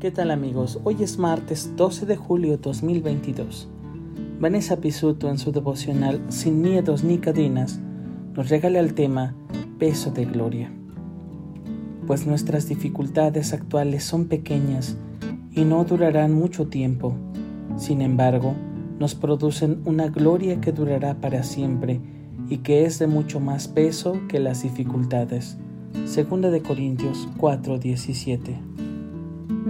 ¿Qué tal amigos? Hoy es martes 12 de julio 2022. Vanessa Pisuto en su devocional Sin miedos ni cadenas nos regala el tema Peso de Gloria. Pues nuestras dificultades actuales son pequeñas y no durarán mucho tiempo. Sin embargo, nos producen una gloria que durará para siempre y que es de mucho más peso que las dificultades. Segunda de Corintios 4:17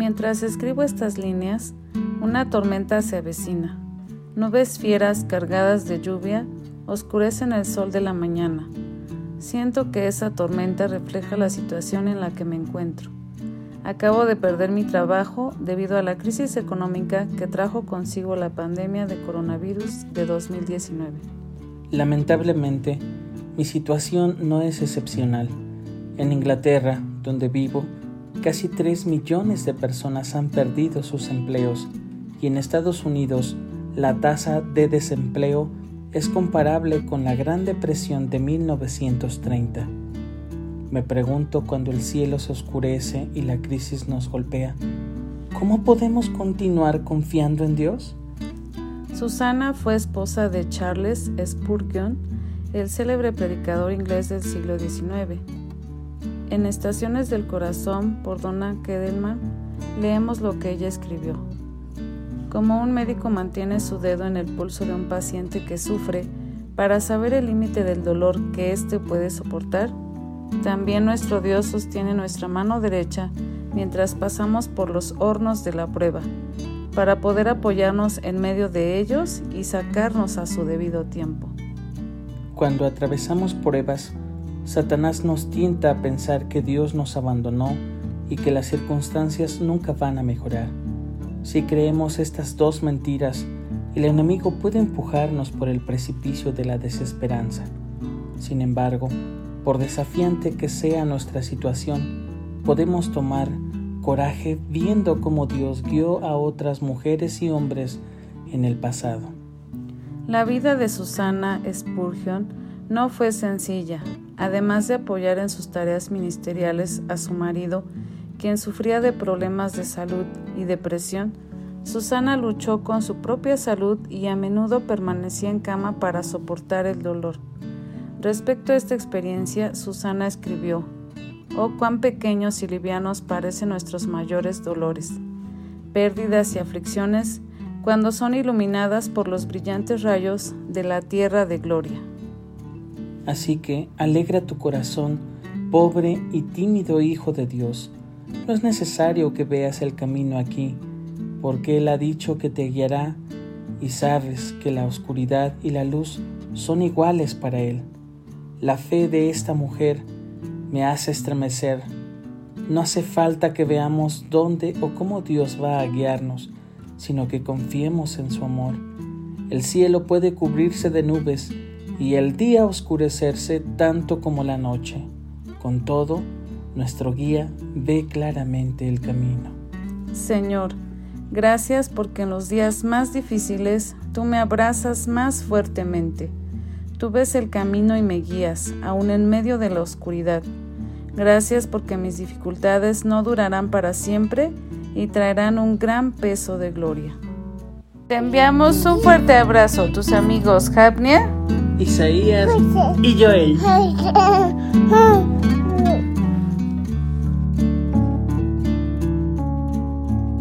Mientras escribo estas líneas, una tormenta se avecina. Nubes fieras cargadas de lluvia oscurecen el sol de la mañana. Siento que esa tormenta refleja la situación en la que me encuentro. Acabo de perder mi trabajo debido a la crisis económica que trajo consigo la pandemia de coronavirus de 2019. Lamentablemente, mi situación no es excepcional. En Inglaterra, donde vivo, Casi 3 millones de personas han perdido sus empleos y en Estados Unidos la tasa de desempleo es comparable con la Gran Depresión de 1930. Me pregunto cuando el cielo se oscurece y la crisis nos golpea, ¿cómo podemos continuar confiando en Dios? Susana fue esposa de Charles Spurgeon, el célebre predicador inglés del siglo XIX. En Estaciones del Corazón por Donna Kedelman leemos lo que ella escribió. Como un médico mantiene su dedo en el pulso de un paciente que sufre para saber el límite del dolor que éste puede soportar, también nuestro Dios sostiene nuestra mano derecha mientras pasamos por los hornos de la prueba, para poder apoyarnos en medio de ellos y sacarnos a su debido tiempo. Cuando atravesamos pruebas, Satanás nos tienta a pensar que Dios nos abandonó y que las circunstancias nunca van a mejorar. Si creemos estas dos mentiras, el enemigo puede empujarnos por el precipicio de la desesperanza. Sin embargo, por desafiante que sea nuestra situación, podemos tomar coraje viendo cómo Dios guió a otras mujeres y hombres en el pasado. La vida de Susana Spurgeon no fue sencilla, además de apoyar en sus tareas ministeriales a su marido, quien sufría de problemas de salud y depresión, Susana luchó con su propia salud y a menudo permanecía en cama para soportar el dolor. Respecto a esta experiencia, Susana escribió, Oh, cuán pequeños y livianos parecen nuestros mayores dolores, pérdidas y aflicciones, cuando son iluminadas por los brillantes rayos de la tierra de gloria. Así que alegra tu corazón, pobre y tímido Hijo de Dios. No es necesario que veas el camino aquí, porque Él ha dicho que te guiará y sabes que la oscuridad y la luz son iguales para Él. La fe de esta mujer me hace estremecer. No hace falta que veamos dónde o cómo Dios va a guiarnos, sino que confiemos en su amor. El cielo puede cubrirse de nubes, y el día oscurecerse tanto como la noche. Con todo, nuestro guía ve claramente el camino. Señor, gracias porque en los días más difíciles tú me abrazas más fuertemente. Tú ves el camino y me guías, aun en medio de la oscuridad. Gracias porque mis dificultades no durarán para siempre y traerán un gran peso de gloria. Te enviamos un fuerte abrazo, tus amigos Hapnia Isaías y Joel.